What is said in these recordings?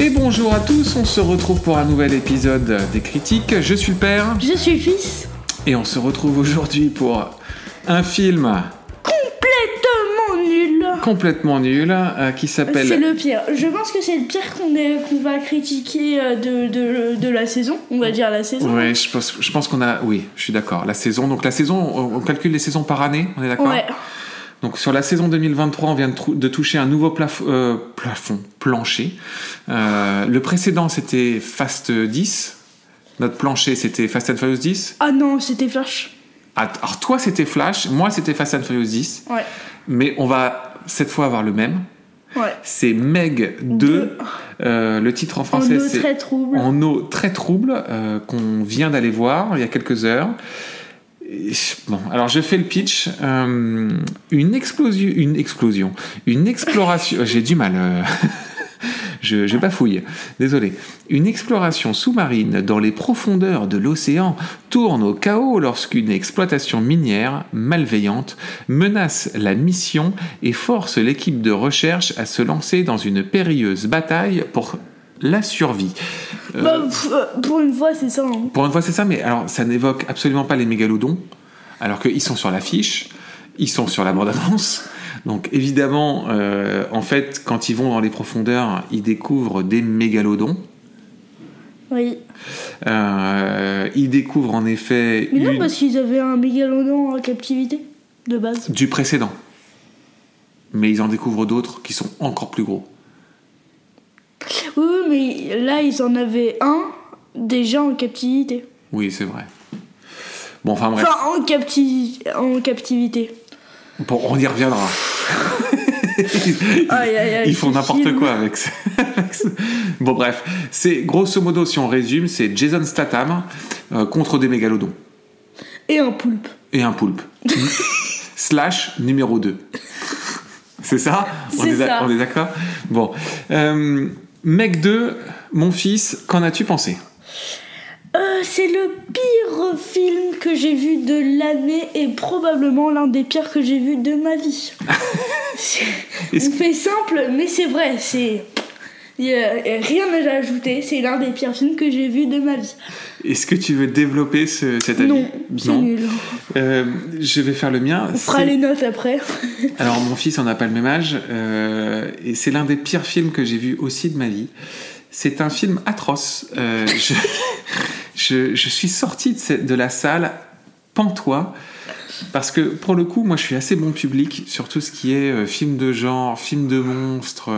Et bonjour à tous, on se retrouve pour un nouvel épisode des critiques. Je suis le père Je suis le fils. et on se retrouve aujourd'hui pour un film Complètement nul. complètement nul euh, qui C'est s'appelle le pire. Je pense que c'est le pire qu'on va critiquer euh, de, de, de la saison. On va dire la saison. Ouais, je pense, je pense qu'on a. Oui, je suis d'accord. La saison. Donc la saison, on, on calcule les saisons par année, on est d'accord? Ouais. Donc sur la saison 2023, on vient de, toucher un nouveau plaf- euh, plafond, plancher. Euh, le précédent, c'était Fast 10. Notre plancher, c'était Fast and Furious 10. Ah non, c'était Flash. Ah, Alors toi, c'était Flash, moi, c'était Fast and Furious 10. Ouais. Mais on va cette fois avoir le même. Ouais. C'est Meg 2. Deux. Euh, le titre en En français, eau c'est très trouble. En eau très trouble, qu'on vient d'aller voir il y a quelques heures. Bon, alors je fais le pitch. Euh, une explosion, une explosion, une exploration. J'ai du mal. euh, je, je bafouille. Désolé. Une exploration sous-marine dans les profondeurs de l'océan tourne au chaos lorsqu'une exploitation minière malveillante menace la mission et force l'équipe de recherche à se lancer dans une périlleuse bataille pour la survie. Euh, Bah, euh, pour une fois, c'est ça. hein. pour une fois, c'est ça, mais alors ça n'évoque absolument pas les mégalodons, alors qu'ils sont sur l'affiche, ils sont sur la bande-annonce. Donc évidemment, euh, en fait, quand ils vont dans les profondeurs, ils découvrent des mégalodons. Oui. Euh, ils découvrent en effet Mais non, une- parce qu'ils avaient un mégalodon en captivité, de base. du précédent. Mais ils en découvrent d'autres qui sont encore plus gros. Oui, mais là, ils en avaient un déjà en captivité. Oui, c'est vrai. Bon, enfin bref, Enfin, en, capti... en captivité. bon, on y reviendra. Aïe, aïe, aïe, Ils font n'importe quoi avec ça. Bon, bref, c'est grosso modo, si on résume, c'est Jason Statham euh, contre des mégalodons Et un poulpe. et un poulpe. Slash numéro 2. C'est ça? On C'est est, d'ac- ça. on est d'accord? Bon. Euh, Mec 2, mon fils, qu'en as-tu pensé? Euh, c'est le pire film que j'ai vu de l'année et probablement l'un des pires que j'ai vu de ma vie. On fait simple, mais c'est vrai. C'est rien à ajouter. C'est l'un des pires films que j'ai vu de ma vie. Est-ce que tu veux développer ce, cet avis? Non, c'est nul. Euh, je vais faire le mien. On fera les notes après. Alors mon fils, on n'a pas le même âge, euh, et c'est l'un des pires films que j'ai vu aussi de ma vie. C'est un film atroce. Euh, je, je, je suis sorti de, cette- de la salle pantois. Parce que pour le coup, moi je suis assez bon public sur tout ce qui est film de genre, film de monstres.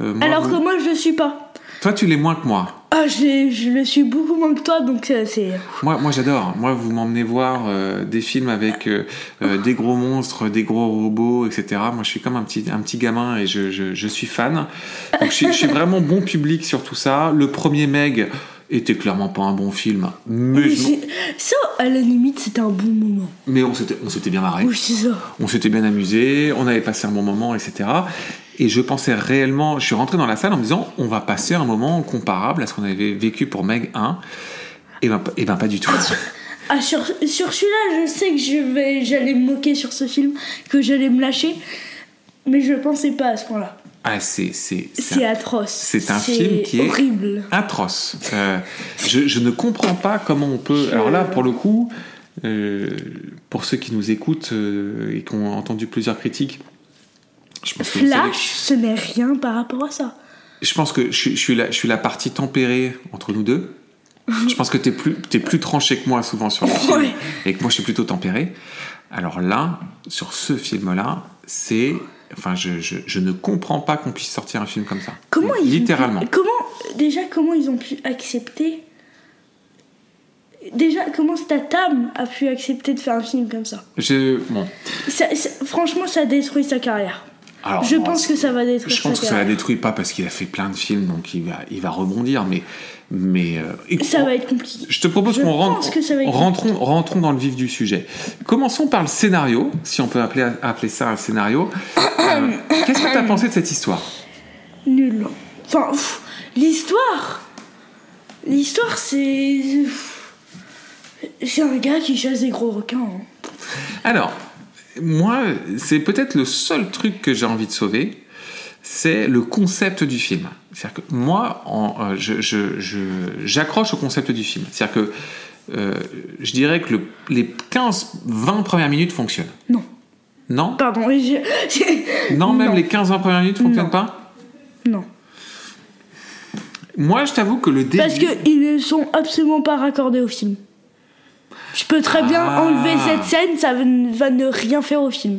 Euh, moi, Alors que moi, je le suis pas. Toi tu l'es moins que moi. Ah, je, je le suis beaucoup moins que toi, donc euh, c'est. Moi, moi j'adore. Moi, vous m'emmenez voir euh, des films avec euh, des gros monstres, des gros robots, etc. Moi, je suis comme un petit, un petit gamin et je, je, je suis fan. Donc, je, suis- je suis vraiment bon public sur tout ça. Le premier Meg était clairement pas un bon film, mais, Mais je- c'est- ça, à la limite, c'était un bon moment. mais on s'était bien marré. Oui, c'est ça. On s'était bien amusé, on avait passé un bon moment, etc. Et je pensais réellement, je suis rentré dans la salle en me disant, on va passer un moment comparable à ce qu'on avait vécu pour Meg 1. Et ben, et ben pas du tout. Ah, sur, sur celui-là, je sais que je vais, j'allais me moquer sur ce film, que j'allais me lâcher, mais je pensais pas à ce point-là. Ah, c'est c'est c'est un- atroce. c'est un film qui est- horrible. atroce. Euh, je, je ne comprends pas comment on peut. Alors là, pour le coup, euh, pour ceux qui nous écoutent euh, et qui ont entendu plusieurs critiques, je pense que Flash, ce n'est rien par rapport à ça. je pense que je, suis- je suis la, je suis la partie tempérée entre nous deux. Je pense que t'es plus, t'es plus tranché que moi souvent sur le film Ouais. et que moi je suis plutôt tempéré. Alors là, sur ce film-là, c'est, enfin, je, je, je ne comprends pas qu'on puisse sortir un film comme ça. Comment ils ont littéralement. pu- comment déjà comment ils ont pu accepter? Déjà comment Statham a pu accepter de faire un film comme ça, Je, bon, Ça- ça- Franchement, ça détruit sa carrière. Alors je pense que ça va détruire Je pense que ça la détruit pas parce qu'il a fait plein de films, donc il va, il va rebondir. Mais, mais euh, Ça va être compliqué. Je te propose qu'on rentre, pense que ça va être rentrons, rentrons dans le vif du sujet. Commençons par le scénario, si on peut appeler, appeler ça un scénario. Euh, Qu'est-ce que tu as pensé de cette histoire? Nul. Enfin, l'histoire. L'histoire, c'est. C'est un gars qui chasse des gros requins. hein. Alors, moi, c'est peut-être le seul truc que j'ai envie de sauver. c'est le concept du film. C'est-à-dire que moi, en, euh, je- je- je- j'accroche au concept du film. C'est-à-dire que euh, je dirais que le- les 15-20 premières minutes fonctionnent. Non. Non? Pardon, j'ai- Non, même Non. les 15-20 premières minutes fonctionnent Non. pas? Non. Moi, je t'avoue que le début... Parce qu'ils ne sont absolument pas raccordés au film. Je peux très bien Ah. enlever cette scène, ça va ne- rien faire au film.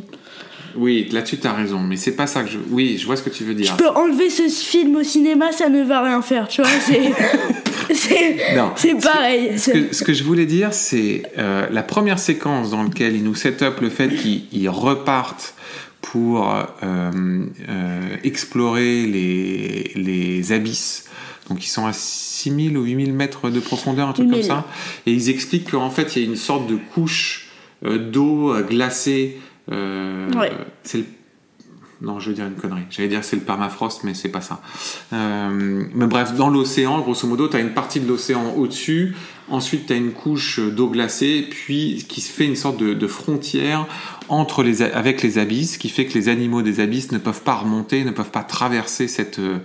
Oui, là-dessus, t'as raison, mais c'est pas ça que je... Oui, je vois ce que tu veux dire. Je peux enlever ce film au cinéma, ça ne va rien faire, tu vois. C'est, c'est, pareil. Ce que, ce que je voulais dire, c'est euh, la première séquence dans laquelle ils nous set up le fait qu'ils ils repartent pour euh, euh, explorer les, les abysses. Donc ils sont à 6000 ou 8000 mètres de profondeur, un truc comme 8000. ça. Et ils expliquent qu'en fait, il y a une sorte de couche euh, d'eau euh, glacée. euh, Ouais. C'est le non, je veux dire une connerie. J'allais dire c'est le permafrost, mais c'est pas ça. Euh, mais bref, dans l'océan, grosso modo, tu as une partie de l'océan au-dessus, ensuite tu as une couche d'eau glacée, puis qui se fait une sorte de, frontière entre les, avec les abysses, qui fait que les animaux des abysses ne peuvent pas remonter, ne peuvent pas traverser cette, euh,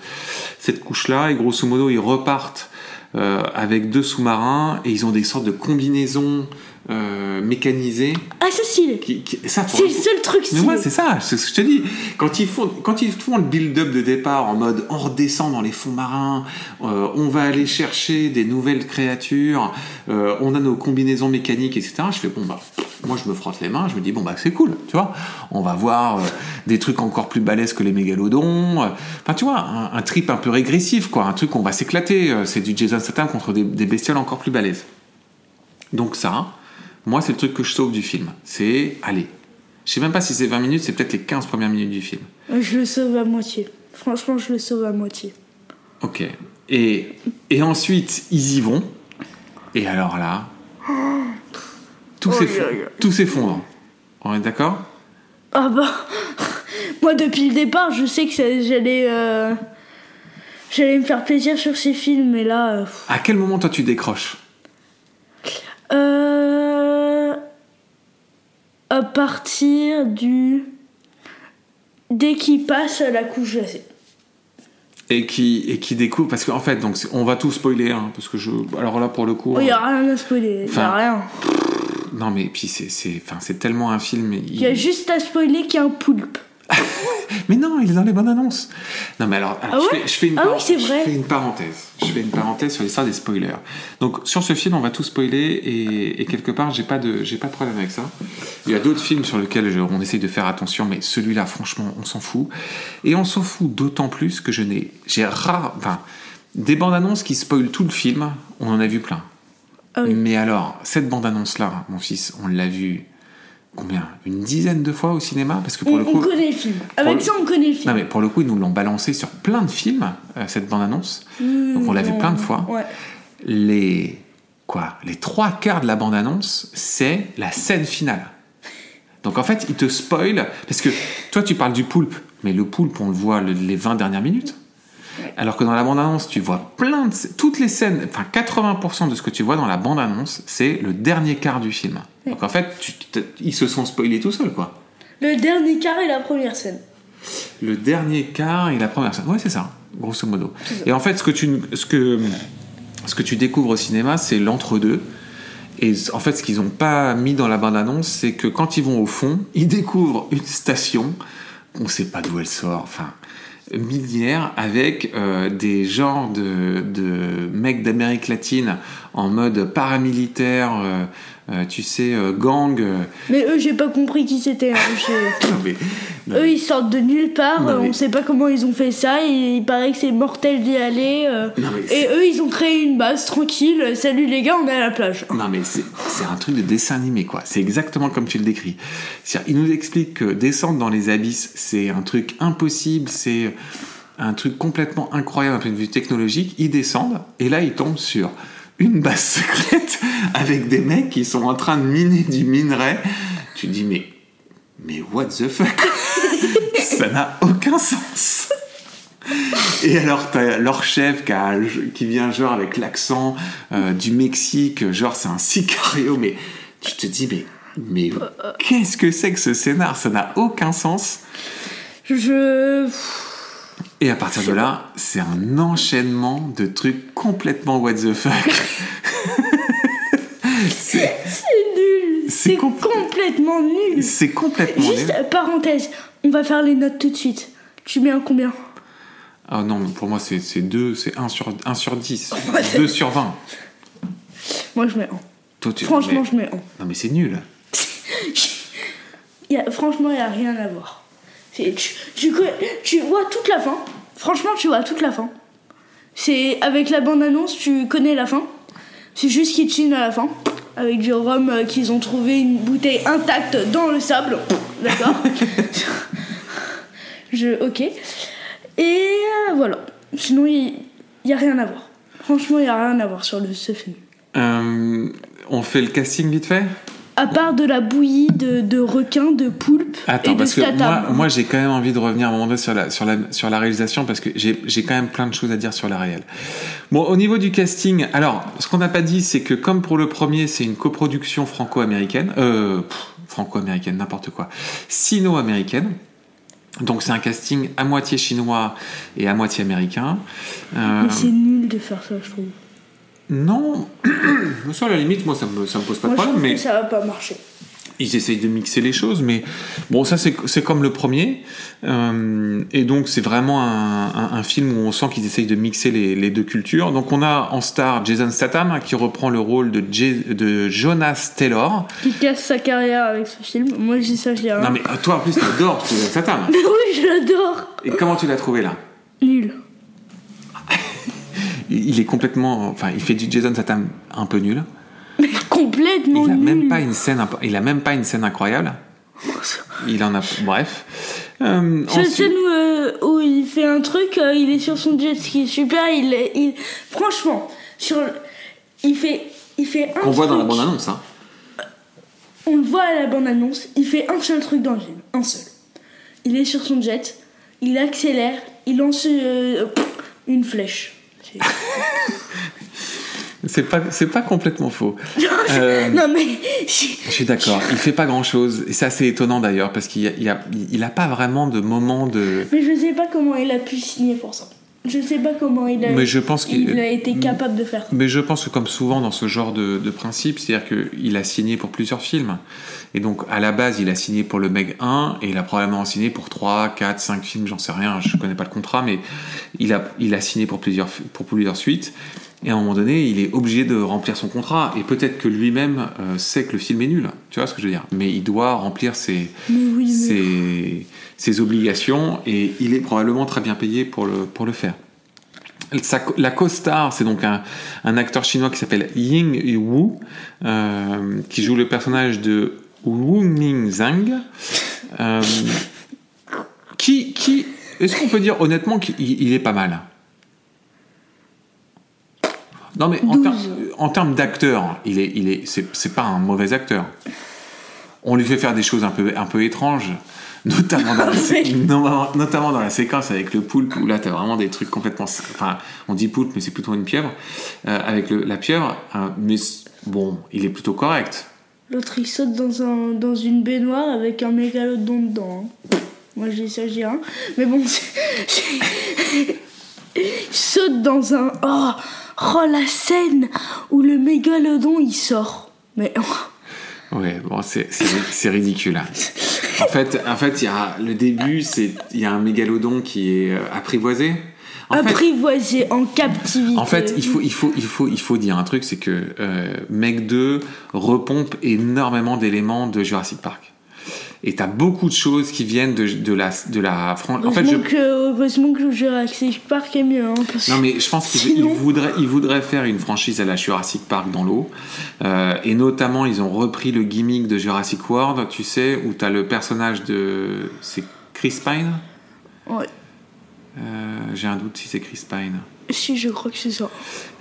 cette couche-là, et grosso modo, ils repartent euh, avec deux sous-marins, et ils ont des sortes de combinaisons euh, mécanisées. Ah, c'est stylé. Qui, qui- ça, pour C'est le seul truc mais stylé. moi, c'est ça, c'est ce que je te dis. Quand ils font, quand ils font le build-up de départ en mode on redescend dans les fonds marins, euh, on va aller chercher des nouvelles créatures, euh, on a nos combinaisons mécaniques, etc. Je fais bon bah, moi je me frotte les mains, je me dis bon bah c'est cool, tu vois. On va voir des trucs encore plus balèzes que les mégalodons. Enfin tu vois, un, un trip un peu régressif quoi, un truc où on va s'éclater. C'est du Jason Statham contre des, des bestioles encore plus balèzes. Donc ça, moi, c'est le truc que je sauve du film. C'est, allez, je sais même pas si c'est 20 minutes, c'est peut-être les 15 premières minutes du film. Je le sauve à moitié. Franchement, je le sauve à moitié. Ok. Et, et ensuite, ils y vont. Et alors là, tout Oh, s'effondre. On est d'accord? Ah bah, moi depuis le départ, je sais que j'allais, euh, j'allais me faire plaisir sur ces films, mais là, euh. À quel moment toi tu décroches? Euh, à partir du dès qu'il passe à la couche glacée. et qui, et qui découvre parce qu'en fait donc on va tout spoiler hein, parce que je alors là pour le coup Il y euh, a rien à spoiler, il y Enfin, a rien. non mais puis c'est tellement un film Il y a juste à spoiler qu'il y a un poulpe. Mais non, il est dans les bonnes annonces. Non, mais alors, alors, Ah je, fais, je fais une Ah oui, je vrai. fais une parenthèse. Je fais une parenthèse sur l'histoire des spoilers. Donc, sur ce film, on va tout spoiler et, et quelque part, j'ai pas de, j'ai pas de problème avec ça. Il y a d'autres films sur lesquels je- on essaye de faire attention, mais celui-là, franchement, on s'en fout. Et on s'en fout d'autant plus que je n'ai, j'ai rare, enfin, des bandes annonces qui spoilent tout le film, on en a vu plein. Ah oui. Mais alors, cette bande annonce là, mon fils, on l'a vu combien? Une dizaine de fois au cinéma? Parce que pour On, le on coup. connaît le film. Avec ça, on connaît le film. Non mais pour le coup ils nous l'ont balancé sur plein de films euh, cette bande annonce. Donc on l'a vu plein de fois. Ouais. Les quoi? Les trois quarts de la bande annonce c'est la scène finale. Donc en fait ils te spoilent parce que toi tu parles du poulpe, mais le poulpe on le voit le- les 20 dernières minutes. Alors que dans la bande annonce tu vois plein de toutes les scènes, enfin 80% de ce que tu vois dans la bande annonce c'est le dernier quart du film. Donc en fait tu- ils se sont spoilés tout seuls quoi. Le dernier quart et la première scène. Le dernier quart et la première scène. Ouais, c'est ça, grosso modo. Et en fait, ce que tu, ce que, ce que tu découvres au cinéma, c'est l'entre-deux. Et en fait, ce qu'ils n'ont pas mis dans la bande-annonce, c'est que quand ils vont au fond, ils découvrent une station, on ne sait pas d'où elle sort, enfin, minière, avec euh, des genres de, de mecs d'Amérique latine en mode paramilitaire, euh, tu sais, euh, gang. euh, Mais eux, j'ai pas compris qui c'était. hein. J'ai- non, mais- non, Eux, ils sortent de nulle part. Non, mais- On sait pas comment ils ont fait ça. Et il paraît que c'est mortel d'y aller. et eux, ils ont créé une base tranquille. Salut les gars, on est à la plage. Non mais c'est un truc de dessin animé quoi. C'est exactement comme tu le décris. Il nous explique que descendre dans les abysses c'est un truc impossible, c'est un truc complètement incroyable d'un point de vue technologique. Ils descendent et là ils tombent sur une base secrète avec des mecs qui sont en train de miner du minerai. Tu te dis mais mais what the fuck? Ça n'a aucun sens. Et alors, t'as leur chef qui, a- qui vient genre avec l'accent euh, du Mexique, genre c'est un sicario, mais tu te dis, mais, mais qu'est-ce que c'est que ce scénar? Ça n'a aucun sens. Je. Et à partir de là, c'est un enchaînement de trucs complètement what the fuck. c'est compl- complètement nul. c'est complètement Juste, nul. parenthèse, on va faire les notes tout de suite. Tu mets un combien? Ah non, mais pour moi, c'est c'est 2, c'est 1 sur, 1 sur 10, 2 sur 20. Moi, je mets un. Toi, tu- Franchement, mais- je mets un. Non, mais c'est nul. Il y a- franchement, il n'y a rien à voir. Tu, tu, co- tu vois toute la fin. Franchement, tu vois toute la fin. C'est avec la bande-annonce, tu connais la fin. C'est juste chinent à la fin. Avec du rhum euh, qu'ils ont trouvé une bouteille intacte dans le sable. D'accord Je. Ok. Et euh, voilà. Sinon, il n'y a rien à voir. Franchement, il n'y a rien à voir sur le, ce film. Euh, on fait le casting vite fait? À part de la bouillie de, de requins, de poulpes Attends, et de parce que moi, j'ai quand même envie de revenir à un moment donné sur la, sur la, sur la réalisation parce que j'ai quand même plein de choses à dire sur la réelle. Bon, au niveau du casting, alors, ce qu'on n'a pas dit, c'est que comme pour le premier, c'est une coproduction franco-américaine, euh, franco-américaine, n'importe quoi, sino-américaine. Donc c'est un casting à moitié chinois et à moitié américain. Euh, Mais c'est nul de faire ça, je trouve. Non, ça à la limite, moi ça me, ça me pose pas de Moi, problème, mais que ça va pas marcher. ils essayent de mixer les choses, mais bon, ça c'est comme le premier, Euh, et donc c'est vraiment un, un- un film où on sent qu'ils essayent de mixer les, les deux cultures. Donc on a en star Jason Statham qui reprend le rôle de, J- de Jonas Taylor. Qui casse sa carrière avec ce film. Moi, je dis ça, je dis rien. Non mais euh, toi en plus t'adores Jason Statham. Mais oui, je l'adore. Et comment tu l'as trouvé là? Nul. Il est complètement, enfin il fait du Jason Statham un peu nul. Mais complètement Il a nul. même pas une scène, il a même pas une scène incroyable. Il en a, bref. Euh, ensuite- scène où, euh, où il fait un truc, euh, il est sur son jet ski super. Il, est- il, franchement, sur, il fait, il fait un qu'on voit dans la truc. bande annonce. Hein. On le voit à la bande annonce. Il fait un seul truc dans le film, un seul. Il est sur son jet, il accélère, il lance euh, une flèche. C'est- pas, c'est pas complètement faux. Euh, non mais Je suis d'accord. Il fait pas grand chose. Et ça, c'est étonnant d'ailleurs, parce qu'il a, il y a, il a pas vraiment de moment de. Mais je sais pas comment il a pu signer pour ça. Je sais pas comment il a, Mais je pense qu'il. il a été capable de faire. Mais je pense que comme souvent dans ce genre de, de principe, c'est-à-dire qu'il a signé pour plusieurs films. Et donc à la base, il a signé pour le Meg 1 et il a probablement signé pour 3, 4, 5 films, j'en sais rien, je connais pas le contrat, mais il a, il a signé pour plusieurs, pour plusieurs suites. Et à un moment donné, il est obligé de remplir son contrat. Et peut-être que lui-même euh, sait que le film est nul. Tu vois ce que je veux dire? Mais il doit remplir ses, oui, obligations et il est probablement très bien payé pour le, pour le faire. Sa- la co-star, c'est donc un, un acteur chinois qui s'appelle Ying Wu, euh, qui joue le personnage de Wu Ning Zhang, euh, qui, qui est-ce qu'on peut dire honnêtement qu'il il est pas mal? Non mais en, ter- Douze. en termes d'acteur, il est, il est, c'est, pas un mauvais acteur. On lui fait faire des choses un peu, un peu étranges, notamment dans, la, notamment dans la séquence avec le poulpe, où là t'as vraiment des trucs complètement. Enfin, on dit poulpe, mais c'est plutôt une pieuvre. Euh, avec le- la pieuvre, euh, mais bon, il est plutôt correct. l'autre il saute dans, un, dans une baignoire avec un mégalodon dedans. hein. Moi dis ça, dis rien. Mais bon, il saute dans un. Oh, oh la scène où le mégalodon il sort. Mais Ouais, bon, c'est ridicule. hein. En fait, en fait, il y a le début, c'est il y a un mégalodon qui est euh, apprivoisé. En fait, apprivoisé en captivité. En fait, il faut, il faut, il faut, il faut dire un truc, c'est que euh, Meg 2 repompe énormément d'éléments de Jurassic Park. Et t'as beaucoup de choses qui viennent de, de la, de la Fran- En fait, je, que, heureusement que Jurassic Park est mieux. Hein, parce non mais je pense qu'il il Sinon- voudrait, il voudrait faire une franchise à la Jurassic Park dans l'eau. Euh, et notamment, ils ont repris le gimmick de Jurassic World, tu sais, où t'as le personnage de, c'est Chris Pine? Ouais. Euh, J'ai un doute si c'est Chris Pine. Si, je crois que c'est ça.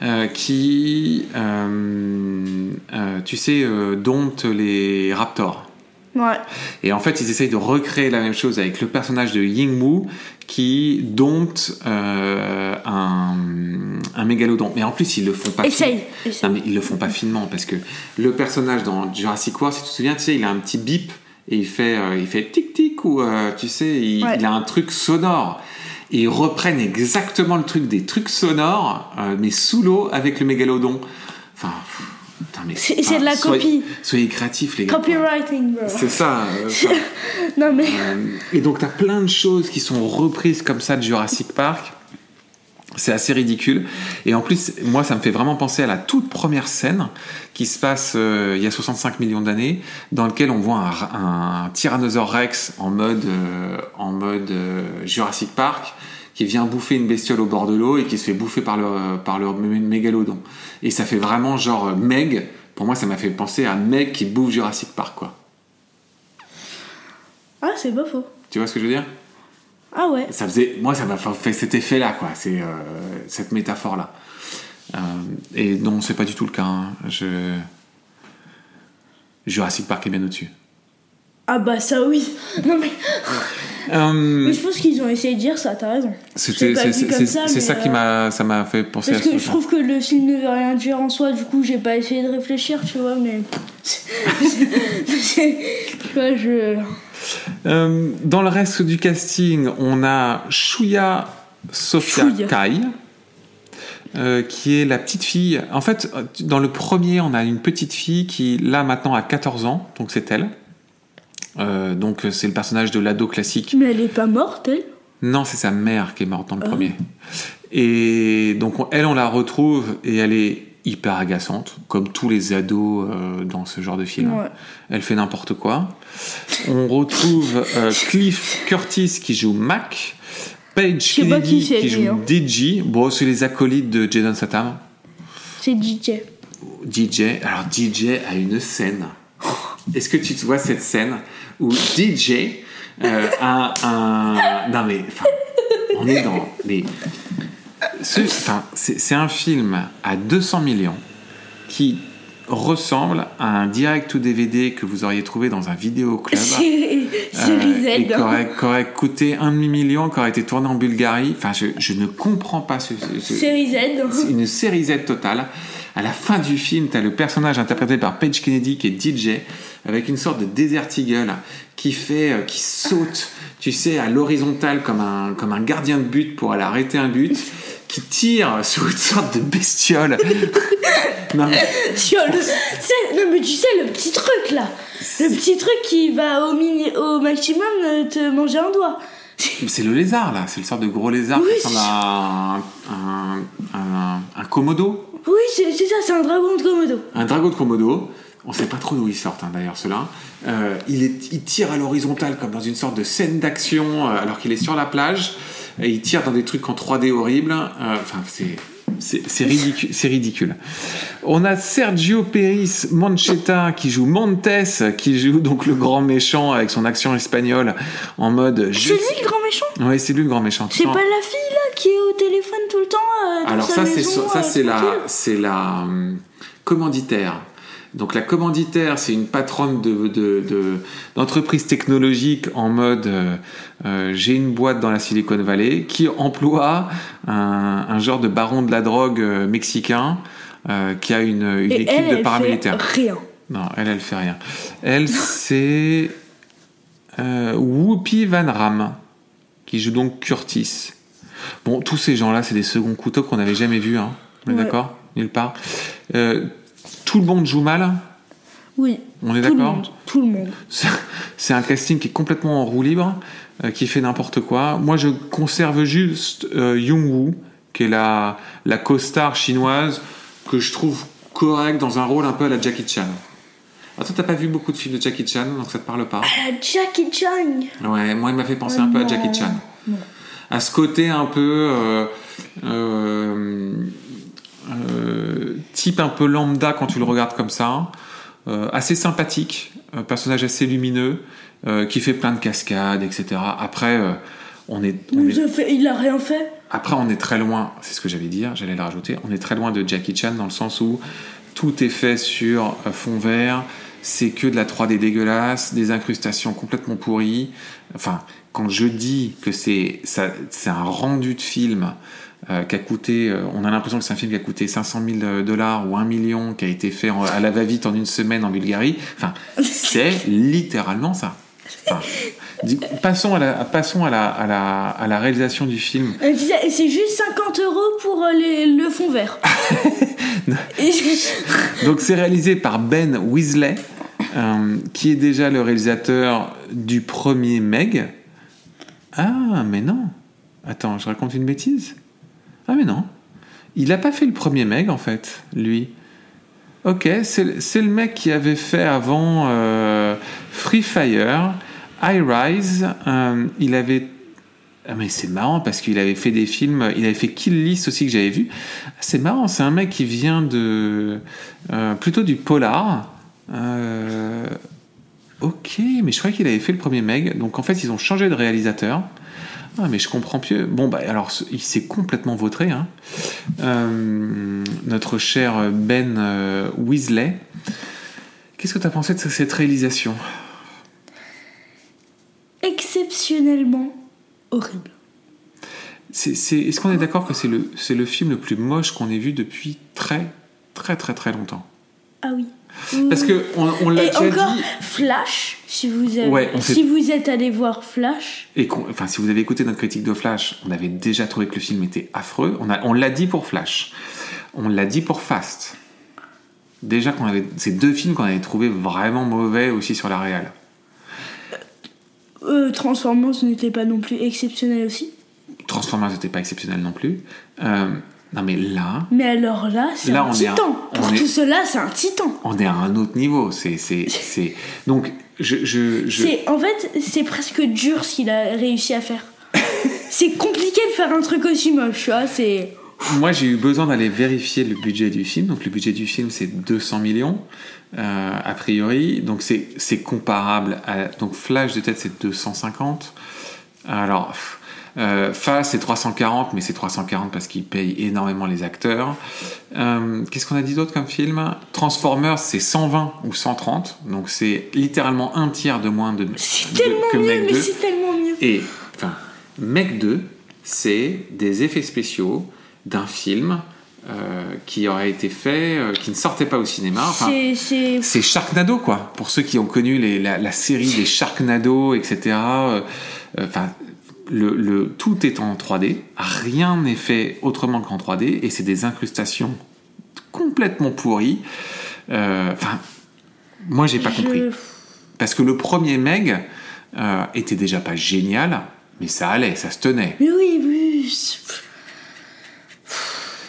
Euh, qui, euh, euh, tu sais, dompte les raptors. Ouais. Et en fait, ils essayent de recréer la même chose avec le personnage de Ying Wu qui dompte euh, un, un mégalodon. Mais en plus, ils le font pas. Essaye. fin-. Non, mais ils le font pas finement parce que le personnage dans Jurassic World, si tu te souviens, tu sais, il a un petit bip et il fait, euh, il fait tic tic ou euh, tu sais, il, Ouais. il a un truc sonore. et ils reprennent exactement le truc des trucs sonores, mais sous l'eau avec le mégalodon. Enfin, pff, mais C'est- de la soyez- copie. Soyez créatifs, les gars. Copywriting, bro. C'est ça. euh, Non mais. euh, et donc, tu as plein de choses qui sont reprises comme ça de Jurassic Park. C'est assez ridicule. Et en plus, moi, ça me fait vraiment penser à la toute première scène qui se passe euh, il y a 65 millions d'années, dans lequel on voit un, un tyrannosaure rex en mode, en mode Jurassic Park qui vient bouffer une bestiole au bord de l'eau et qui se fait bouffer par le, par le mé- mégalodon. Et ça fait vraiment genre euh, Meg. Pour moi, ça m'a fait penser à Meg qui bouffe Jurassic Park, quoi. Ah, c'est pas faux. Tu vois ce que je veux dire? Ah ouais. ça faisait moi ça m'a fait cet effet là quoi c'est euh, cette métaphore là et non c'est pas du tout le cas hein. je Jurassic Park est bien au-dessus Ah bah ça oui. Non mais. Euh, Mais je pense qu'ils ont essayé de dire ça, t'as raison. c'était c'est ça, qui euh, m'a ça m'a fait penser Parce à que je trouve que le film ne veut rien dire en soi, du coup j'ai pas essayé de réfléchir, tu vois, mais. tu vois, je. Euh, dans le reste du casting on a Shuya Sofia Chouïa. Kai euh, qui est la petite fille. En fait, dans le premier, on a une petite fille qui, là, maintenant, a 14 ans, donc c'est elle. Euh, donc, euh, c'est le personnage de l'ado classique. Mais elle est pas morte, elle? Non, c'est sa mère qui est morte dans le premier. Et donc, on- elle, on la retrouve et elle est hyper agaçante, comme tous les ados euh, dans ce genre de film. Ouais. Elle fait n'importe quoi. On retrouve euh, Cliff Curtis qui joue Mac. Paige Kennedy qui qui joue. DJ. Bon, c'est les acolytes de Jason Statham. C'est DJ. DJ. Alors, DJ a une scène. Est-ce que tu te vois cette scène où DJ euh, a un. Non, mais. on est dans c'est un film à 200 millions qui ressemble à un direct ou DVD que vous auriez trouvé dans un vidéoclub. C'est Euh, et qui aurait, aurait coûté un demi-million, qui aurait été tourné en Bulgarie. Enfin, je, je ne comprends pas ce, Rizel. c'est une série Z totale. À la fin du film, tu as le personnage interprété par Paige Kennedy qui est DJ avec une sorte de desert eagle qui fait, euh, qui saute, tu sais, à l'horizontale comme un, comme un gardien de but pour aller arrêter un but, qui tire sur une sorte de bestiole. non, mais le- Non mais tu sais, le petit truc là. Le petit truc qui va au, mini... au maximum euh, te manger un doigt. c'est le lézard là, c'est le sorte de gros lézard Oui, qui ressemble à un, un, un, un komodo. Oui, c'est ça, c'est un dragon de Komodo. Un dragon de Komodo, on sait pas trop d'où ils sortent hein, d'ailleurs ceux-là. Euh, il, il tire à l'horizontale comme dans une sorte de scène d'action euh, alors qu'il est sur la plage. Et il tire dans des trucs en 3D horribles. Euh, Enfin, c'est. C'est ridicule, ridicule. On a Sergio Peris Manchetta qui joue Montes, qui joue donc le grand méchant avec son action espagnole en mode. C'est lui le grand méchant? Ouais, c'est lui le grand méchant. C'est pas la fille là qui est au téléphone tout le temps euh, dans Alors sa ça c'est ça euh, c'est la c'est la hum, commanditaire. Donc la commanditaire c'est une patronne de de- de- d'entreprise technologique en mode euh, euh, j'ai une boîte dans la Silicon Valley qui emploie un, un genre de baron de la drogue euh, mexicain euh, qui a une, équipe elle, de elle paramilitaires. fait rien. Non, elle, elle fait rien. Elle, c'est euh, Whoopi Van Ram, qui joue donc Curtis. Bon, tous ces gens-là, c'est des seconds couteaux qu'on n'avait jamais vus, hein. On est Ouais. d'accord? Nulle part. Euh, tout le monde joue mal. Oui. On est d'accord. Tout le monde. C'est- un casting qui est complètement en roue libre, euh, qui fait n'importe quoi. Moi, je conserve juste euh, Young Woo, qui est la, la co-star chinoise, que je trouve correcte dans un rôle un peu à la Jackie Chan. Ah, toi, t'as pas vu beaucoup de films de Jackie Chan, donc ça te parle pas Ah, Jackie Chan Ouais, moi, il m'a fait penser Oh un peu à. Jackie Chan. Non. À ce côté un peu. Euh, euh, euh, type un peu lambda quand tu le regardes comme ça. Euh, assez sympathique, un personnage assez lumineux, euh, qui fait plein de cascades, etc. Après, euh, on est, on fait, il a rien fait. après, on est très loin, c'est ce que j'allais dire, j'allais le rajouter, on est très loin de Jackie Chan dans le sens où tout est fait sur euh, fond vert, c'est que de la 3D dégueulasse, des incrustations complètement pourries. Enfin, quand je dis que c'est ça- c'est un rendu de film euh, qui a coûté, euh, on a l'impression que c'est un film qui a coûté 500 000 dollars ou 1 million, qui a été fait en- à la va-vite en une semaine en Bulgarie. Enfin, c'est littéralement ça. Enfin, passons à la, passons à la, à la, à la réalisation du film. Disait, C'est juste 50 euros pour euh, les- le fond vert. Donc c'est réalisé par Ben Weasley, euh, qui est déjà le réalisateur du premier Meg. Ah, mais non. Attends, je raconte une bêtise Ah, mais non. Il n'a pas fait le premier Meg, en fait, lui. Ok, c'est le- mec qui avait fait avant euh, Free Fire, High Rise. euh, il avait. Ah, mais c'est marrant parce qu'il avait fait des films. Il avait fait Kill List aussi que j'avais vu. C'est marrant, c'est un mec qui vient de. euh, plutôt du polar. Ok, mais je croyais qu'il avait fait le premier Meg. Donc en fait, ils ont changé de réalisateur. Ah, mais je comprends mieux. Bon, bah alors, il s'est complètement vautré. Hein. Euh, notre cher Ben euh, Weasley. Qu'est-ce que tu as pensé de cette réalisation? Exceptionnellement horrible. Est-ce qu'on est d'accord que c'est le, c'est le film le plus moche qu'on ait vu depuis très, très, très, très longtemps? Ah oui. Parce que on, on l'a déjà encore, dit. Flash, si vous, avez, Ouais, si vous êtes allé voir Flash, Et enfin, si vous avez écouté notre critique de Flash, on avait déjà trouvé que le film était affreux. On, a- on l'a dit pour Flash. On l'a dit pour Fast. Déjà qu'on avait ces deux films qu'on avait trouvé vraiment mauvais aussi sur la réal. euh, Transformers n'était pas non plus exceptionnel aussi. Transformers n'était pas exceptionnel non plus. Euh, non mais là, Mais alors là, c'est un on titan. on Pour est- tout cela, c'est un titan. on est à un autre niveau. C'est, c'est, c'est... Donc, je, je, je- C'est En fait, c'est presque dur ce qu'il a réussi à faire. c'est compliqué de faire un truc aussi moche, tu vois. C'est. Moi, j'ai eu besoin d'aller vérifier le budget du film. Donc, le budget du film, c'est 200 millions, euh, a priori. Donc, c'est, c'est comparable à. Donc, Flash de tête, c'est 250. Alors, pff, euh, Fast, c'est 340, mais c'est 340 parce qu'ils payent énormément les acteurs. Euh, qu'est-ce qu'on a dit d'autre comme film? Transformers, c'est 120 ou 130. Donc, c'est littéralement un tiers de moins de, C'est de- tellement que mieux, 2. c'est tellement mieux. Et, enfin, Mec 2, c'est des effets spéciaux d'un film euh, qui aurait été fait, euh, qui ne sortait pas au cinéma. Enfin, C'est- Sharknado, quoi. Pour ceux qui ont connu les- la, la série des Sharknado, etc. euh, Enfin, le, le- tout est en 3D. Rien n'est fait autrement qu'en 3D. Et c'est des incrustations complètement pourries. Euh, Enfin, moi, j'ai pas je- compris. Parce que le premier Meg euh, était déjà pas génial, mais ça allait, ça se tenait. Mais oui, oui.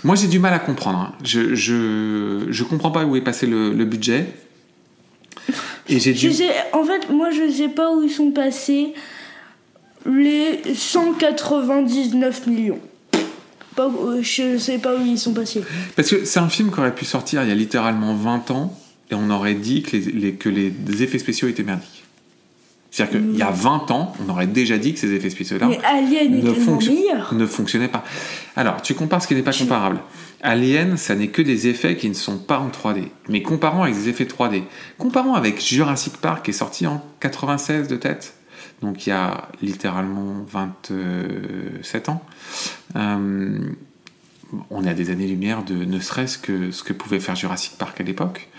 Moi, j'ai du mal à comprendre. hein. Je, je, je comprends pas où est passé le, le budget. Et j'ai en fait, moi, je sais pas où ils sont passés les 199 millions. Pas, où- je sais pas où ils sont passés. Parce que c'est un film qui aurait pu sortir il y a littéralement 20 ans et on aurait dit que les, les- que les effets spéciaux étaient merdiques. C'est-à-dire qu'il y a 20 ans, on aurait déjà dit que ces effets spéciaux-là ne, fonction- ne fonctionnaient pas. Alors, tu compares ce qui n'est pas comparable. Alien, ça n'est que des effets qui ne sont pas en 3D. Mais comparons avec des effets 3D. Comparons avec Jurassic Park qui est sorti en 96 de tête. Donc il y a littéralement 27 ans. Euh, on est à des années-lumière de ne serait-ce que ce que pouvait faire Jurassic Park à l'époque.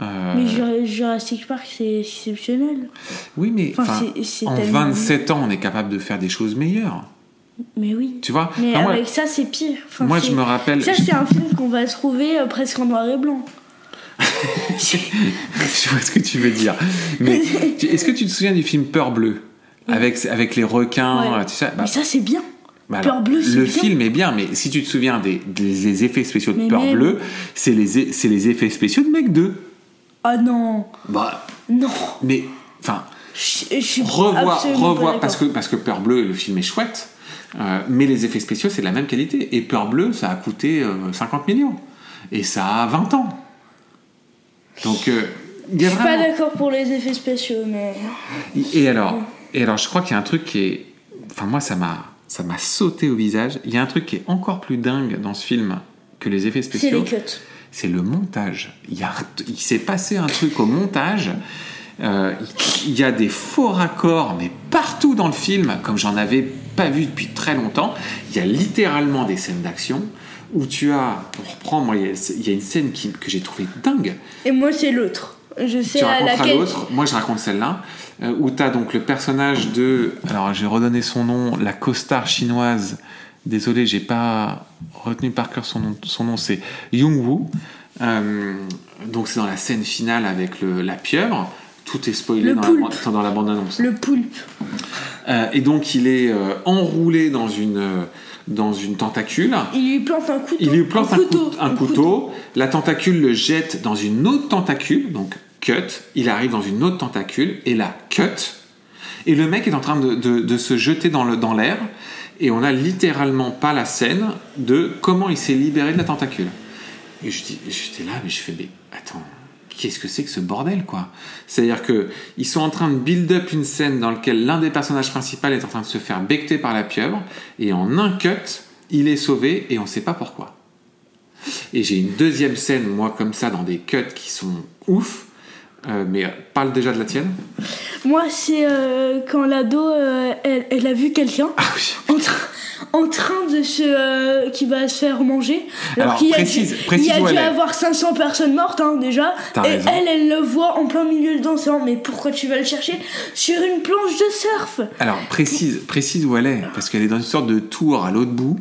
Euh, Mais Jura- Jurassic Park, c'est exceptionnel. oui, mais Enfin, en tellement- 27 ans, on est capable de faire des choses meilleures. Mais oui. Tu vois? Mais avec ça, c'est pire. Enfin, moi, je me rappelle. Ça, c'est un film qu'on va trouver euh, presque en noir et blanc. je vois ce que tu veux dire. Mais est-ce que tu te souviens du film Peur bleue? Avec, avec les requins, Ouais. tu sais, bah, Mais ça, c'est bien. bah alors, c'est Le bien. film est bien, mais si tu te souviens des, des- effets spéciaux de Mais Peur même- bleue, c'est les, c'est les effets spéciaux de Mec 2. Ah non, Bah, non. mais, enfin, Je, je revoir pas parce que, parce que Peur bleue, le film est chouette, euh, mais les effets spéciaux, c'est de la même qualité. Et Peur bleue, ça a coûté euh, 50 millions. Et ça a 20 ans. Donc, euh, Je suis pas d'accord pour les effets spéciaux, mais. Et alors, et alors, je crois qu'il y a un truc qui est, enfin moi ça m'a, ça m'a sauté au visage. Il y a un truc qui est encore plus dingue dans ce film que les effets C'est spéciaux. les cuts. C'est le montage. Il y a, un- il s'est passé un truc au montage. Euh, il y a des faux raccords, mais partout dans le film, comme j'en avais pas vu depuis très longtemps. Il y a littéralement des scènes d'action où tu as, pour reprendre, moi, il y a, il y a une scène qui- que j'ai trouvée dingue. Et moi, c'est l'autre. Je sais tu à laquelle. l'autre. Moi, je raconte celle-là. Euh, où tu as donc le personnage de. Alors, j'ai redonné son nom, la costard chinoise. Désolé, j'ai pas retenu par cœur son nom. Son nom, c'est Young Woo. Euh, donc, c'est dans la scène finale avec le, la pieuvre. Tout est spoilé dans, la, dans bande-annonce. Le poulpe. Euh, et donc, il est euh, enroulé dans une, euh, dans une tentacule. Il lui plante un couteau. Il lui plante un, couteau. cou- un couteau. La tentacule le jette dans une autre tentacule, donc cut. Il arrive dans une autre tentacule et la cut. Et le mec est en train de, se jeter dans l'air. et on a littéralement pas la scène de comment il s'est libéré de la tentacule. Et je dis, j'étais là, mais je fais, mais attends, qu'est-ce que c'est que ce bordel, quoi? C'est-à-dire que ils sont en train de build up une scène dans laquelle l'un des personnages principaux est en train de se faire becter par la pieuvre, et en un cut, il est sauvé et on sait pas pourquoi. Et j'ai une deuxième scène, moi, comme ça, dans des cuts qui sont ouf. Euh, mais euh, parle déjà de la tienne. Moi, c'est euh, quand l'ado, euh, elle, elle a vu quelqu'un Ah oui. en, tra- en train de se. qui va se faire manger. Alors, qu'il y a précise- dû, précise il y a dû avoir 500 personnes mortes, hein, déjà. Et raison. elle, elle le voit en plein milieu de l'océan. Mais pourquoi tu vas le chercher sur une planche de surf? Alors, précise, précise où elle est, parce qu'elle est dans une sorte de tour à l'autre bout.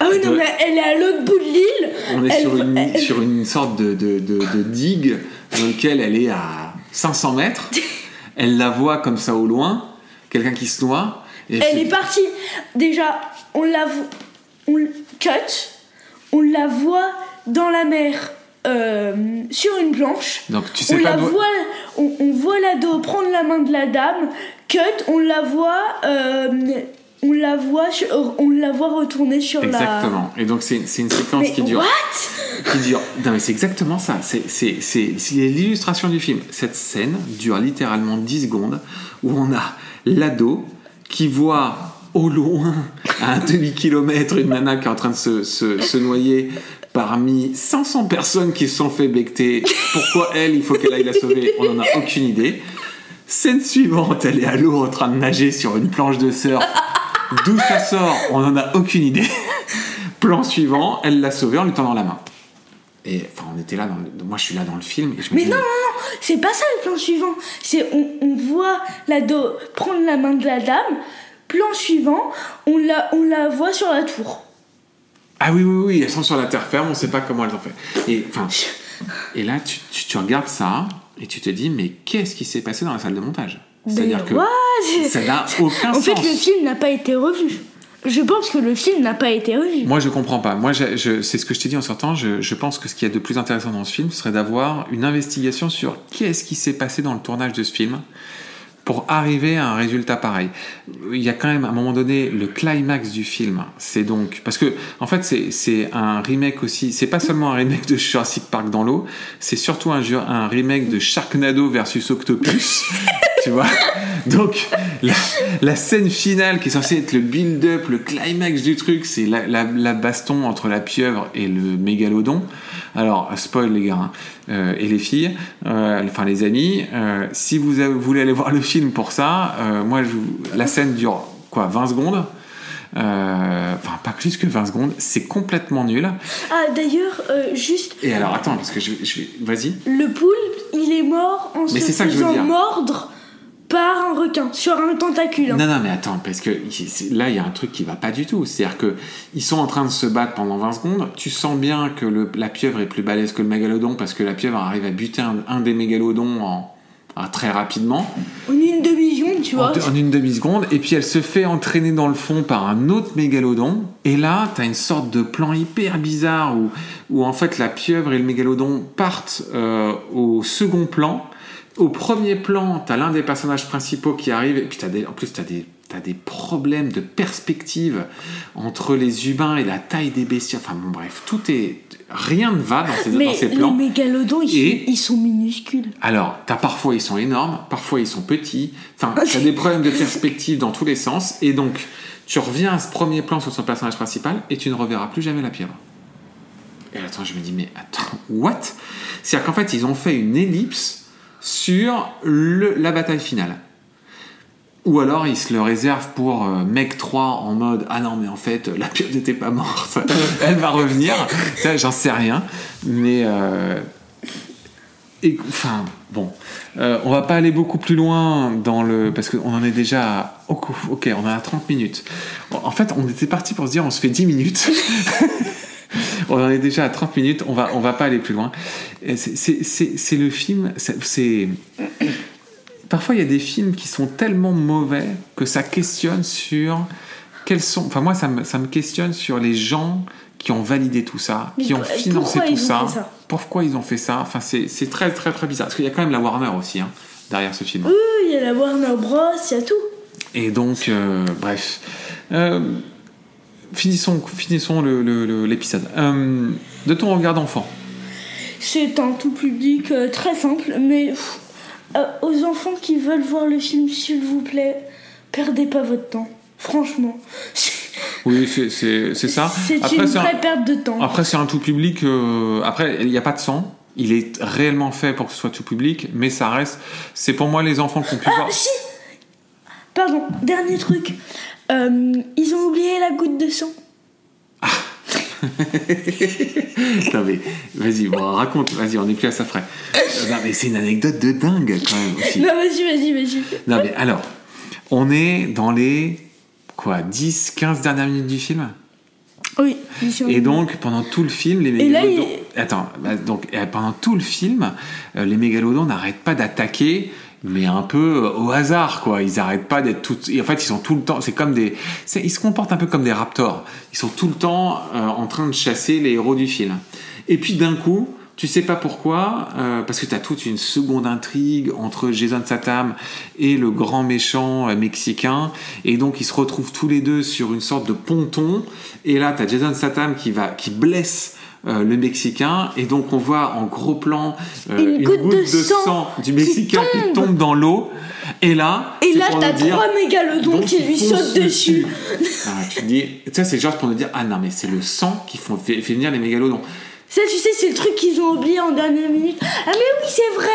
Ah oui, non, mais elle est à l'autre bout de l'île. On est Elle- sur, une, elle- sur une sorte de, de, de digue dans laquelle elle est à 500 mètres. Elle la voit comme ça au loin, quelqu'un qui se noie. Et Elle est partie. Déjà, on la vo- on cut, on la voit dans la mer euh, sur une planche. Donc tu sais on pas la voit, on, on voit l'ado prendre la main de la dame. Cut, on la voit, euh, on la voit, sur- on la voit retourner sur Exactement. Et donc c'est une séquence la. Mais qui dure. what? Qui dure. Non mais c'est exactement ça. C'est l'illustration du film. Cette scène dure littéralement 10 secondes où on a l'ado qui voit au loin à un demi kilomètre une nana qui est en train de se, se, se noyer parmi 500 personnes qui se sont fait becter. Pourquoi elle, il faut qu'elle aille la sauver? On n'en a aucune idée. Scène suivante, elle est à l'eau en train de nager sur une planche de surf. D'où ça sort On n'en a aucune idée. Plan suivant, elle l'a sauvé en lui tendant la main. Et enfin, on était là, dans le- moi je suis là dans le film et je me Mais dis, non, non, non, c'est pas ça le plan suivant. C'est on, on voit l'ado prendre la main de la dame. Plan suivant, on la, on la voit sur la tour. Ah oui, oui, oui, elles sont sur la terre ferme, on sait pas comment elles ont fait. Et, enfin, et là, tu, tu, tu regardes ça et tu te dis, mais qu'est-ce qui s'est passé dans la salle de montage? C'est-à-dire que ça n'a aucun En sens. fait, le film n'a pas été revu. Je pense que le film n'a pas été revu. Moi, je comprends pas. Moi, je, je- c'est ce que je t'ai dit en sortant. Je, je pense que ce qu'il y a de plus intéressant dans ce film, ce serait d'avoir une investigation sur qu'est-ce qui s'est passé dans le tournage de ce film pour arriver à un résultat pareil. Il y a quand même, à un moment donné, le climax du film. C'est donc... Parce que, en fait, c'est, un remake aussi... C'est pas seulement un remake de Jurassic Park dans l'eau, c'est surtout un, un remake de Sharknado versus Octopus. tu vois Donc, la, la scène finale qui est censée être le build-up, le climax du truc, c'est la, la, la baston entre la pieuvre et le mégalodon. Alors, spoil les gars, hein, euh, et les filles, euh, enfin les amis, euh, si vous voulez aller voir le film pour ça, moi, je, la scène dure quoi, 20 secondes Euh, Enfin, pas plus que 20 secondes, c'est complètement nul. Ah, d'ailleurs, euh, juste, Et alors, attends, parce que je, vais- je. Vas-y. le poulpe, il est mort en Mais se c'est ça que je veux faisant dire. mordre par un requin sur un tentacule. hein. Non, non, mais attends, parce que là, il y a un truc qui va pas du tout. C'est-à-dire que ils sont en train de se battre pendant 20 secondes. Tu sens bien que le- la pieuvre est plus balèze que le mégalodon parce que la pieuvre arrive à buter un, un des mégalodons en, en très rapidement, En une demi-seconde, tu en, vois. en une demi-seconde. Et puis elle se fait entraîner dans le fond par un autre mégalodon. Et là, tu as une sorte de plan hyper bizarre où, où en fait la pieuvre et le mégalodon partent euh, au second plan. Au premier plan, tu as l'un des personnages principaux qui arrive, et puis des, en plus, tu as des, t'as des problèmes de perspective entre les humains et la taille des bestioles. Enfin bon, bref, tout est. Rien ne va dans ces, dans Mais ces les mégalodons, ils, Et- sont, ils sont minuscules. Alors, t'as parfois ils sont énormes, parfois ils sont petits. Enfin, t'as des problèmes de perspective dans tous les sens. Et donc, tu reviens à ce premier plan sur son personnage principal et tu ne reverras plus jamais la pieuvre. Et attends, je me dis, mais attends, what? C'est-à-dire qu'en fait, ils ont fait une ellipse sur la bataille finale. Ou alors ils se le réservent pour euh, Mec 3 en mode Ah non, mais en fait, la pieuvre n'était pas morte, elle va revenir. J'en sais rien. Mais euh, enfin, bon, euh, on va pas aller beaucoup plus loin dans le. Parce qu'on en est déjà. À, ok, on a à 30 minutes. En fait, on était parti pour se dire on se fait 10 minutes. on en est déjà à 30 minutes, on va, on va pas aller plus loin. C'est- le film. c'est-. Parfois, il y a des films qui sont tellement mauvais que ça questionne sur quels sont. Enfin, moi, ça me, ça me questionne sur les gens qui ont validé tout ça, Mais qui ont financé tout ont ça, ça? Pourquoi ils ont fait ça? Enfin, c'est c'est très, très, très bizarre. Parce qu'il y a quand même la Warner aussi, hein, derrière ce film. Oui, il y a la Warner Bros, il y a tout. Et donc, euh, bref. Euh, finissons finissons le- le- le- l'épisode. Euh, de ton regard d'enfant. C'est un tout public euh, très simple, mais pff, euh, aux enfants qui veulent voir le film, s'il vous plaît, perdez pas votre temps. Franchement, Oui, c'est- ça. c'est une un- vraie perte de temps. Après, c'est un tout public. après, il n'y a pas de sang. Il est réellement fait pour que ce soit tout public, mais ça reste. C'est pour moi les enfants qui ont pu voir. Ah, si Pardon, dernier truc. Euh, ils ont oublié la goutte de sang. non mais vas-y, bon, raconte. Vas-y, on n'est plus à ça frais. Euh, non mais c'est une anecdote de dingue quand même aussi. Non, vas-y, vas-y, vas-y. Non mais alors, on est dans les quoi 10, 15 dernières minutes du film? Oui, Et donc, pendant tout le film, les mégalodons. Attends, bah, donc, pendant tout le film, euh, les mégalodons n'arrêtent pas d'attaquer, mais un peu euh, au hasard, quoi. Ils n'arrêtent pas d'être tout. en fait, ils sont tout le temps. C'est comme des. Ils se comportent un peu comme des raptors. Ils sont tout le temps euh, en train de chasser les héros du film. Et puis, d'un coup. Tu sais pas pourquoi, euh, parce que tu as toute une seconde intrigue entre Jason Statham et le grand méchant mexicain, et donc ils se retrouvent tous les deux sur une sorte de ponton, et là tu as Jason Statham qui va qui blesse euh, le mexicain, et donc on voit en gros plan euh, Une goutte de sang du mexicain qui tombe, tombe. dans l'eau, et là Et là, t'as trois mégalodons qui lui sautent dessus. Ah, tu dis, ça c'est genre pour nous dire ah non mais c'est le sang qui font, fait, fait venir les mégalodons. Ça, tu sais, c'est le truc qu'ils ont oublié en dernière minute. Ah, mais oui, c'est vrai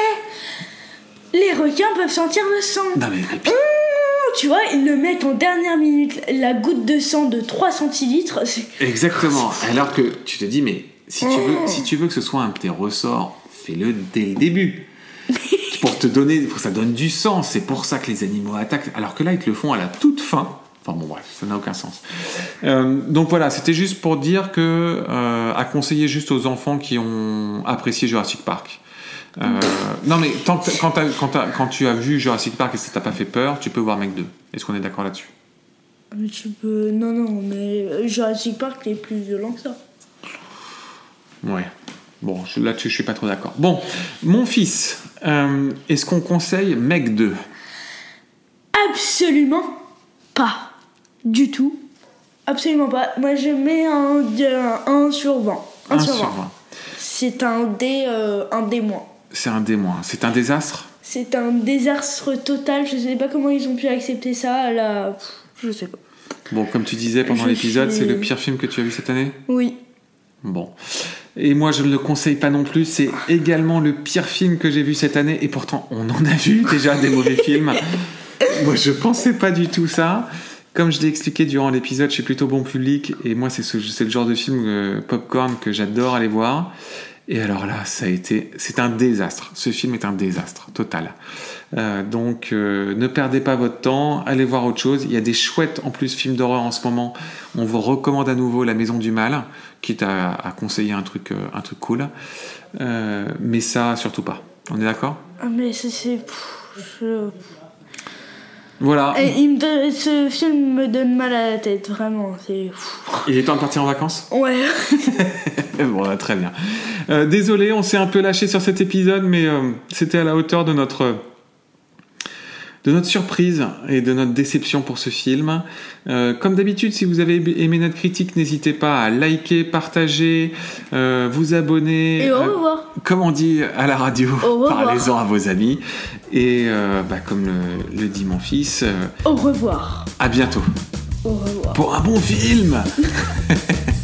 Les requins peuvent sentir le sang. Non mais et puis- Mmh, Tu vois, ils le mettent en dernière minute. La goutte de sang de 3 centilitres. Exactement. Alors que tu te dis, mais si tu veux, si tu veux que ce soit un de tes ressorts, fais-le dès le début. pour te donner, pour que ça donne du sens. C'est pour ça que les animaux attaquent. Alors que là, ils te le font à la toute fin. Enfin bon, bref, ça n'a aucun sens. Euh, donc voilà, c'était juste pour dire que euh, à conseiller juste aux enfants qui ont apprécié Jurassic Park. Euh, non mais tant que- quand, tu as vu Jurassic Park et ça t'a pas fait peur, tu peux voir Mec 2. Est-ce qu'on est d'accord là-dessus? Peux... Non, non, mais Jurassic Park est plus violent que ça. Ouais. Bon, là-dessus, je suis pas trop d'accord. Bon, mon fils, euh, est-ce qu'on conseille Meg 2 Absolument pas. Du tout. Absolument pas. Moi, je mets un, un 1 sur 20. 1 Un sur 20. sur 20. C'est un D, euh, un D moins. C'est un des moins. C'est un désastre? C'est un désastre total. Je sais pas comment ils ont pu accepter ça. Là, je sais pas. Bon, comme tu disais pendant l'épisode, suis- c'est le pire film que tu as vu cette année? Oui. Bon. Et moi, je ne le conseille pas non plus. C'est également le pire film que j'ai vu cette année. Et pourtant, on en a vu déjà des mauvais films. Moi, je pensais pas du tout ça. Comme je l'ai expliqué durant l'épisode, je suis plutôt bon public. Et moi, c'est ce, c'est le genre de film euh, popcorn que j'adore aller voir. Et alors là, ça a été, c'est un désastre. Ce film est un désastre total. Euh, donc, euh, ne perdez pas votre temps, allez voir autre chose. Il y a des chouettes en plus films d'horreur en ce moment. On vous recommande à nouveau La Maison du Mal, quitte à, à conseiller un truc, euh, un truc cool. Mais ça, surtout pas. On est d'accord? Ah, mais c'est. je- Voilà. Et il me donne- ce film me donne mal à la tête, vraiment. Il est temps de partir en vacances? Ouais. Bon, bah, très bien. Désolé, on s'est un peu lâché sur cet épisode, mais c'était à la hauteur de notre de notre surprise et de notre déception pour ce film. Euh, comme d'habitude, si vous avez aimé notre critique, n'hésitez pas à liker, partager, euh, vous abonner. Et au euh, revoir. comme on dit à la radio, parlez-en à vos amis. Et bah, comme le, le dit mon fils, Au revoir. à bientôt Au revoir. pour un bon film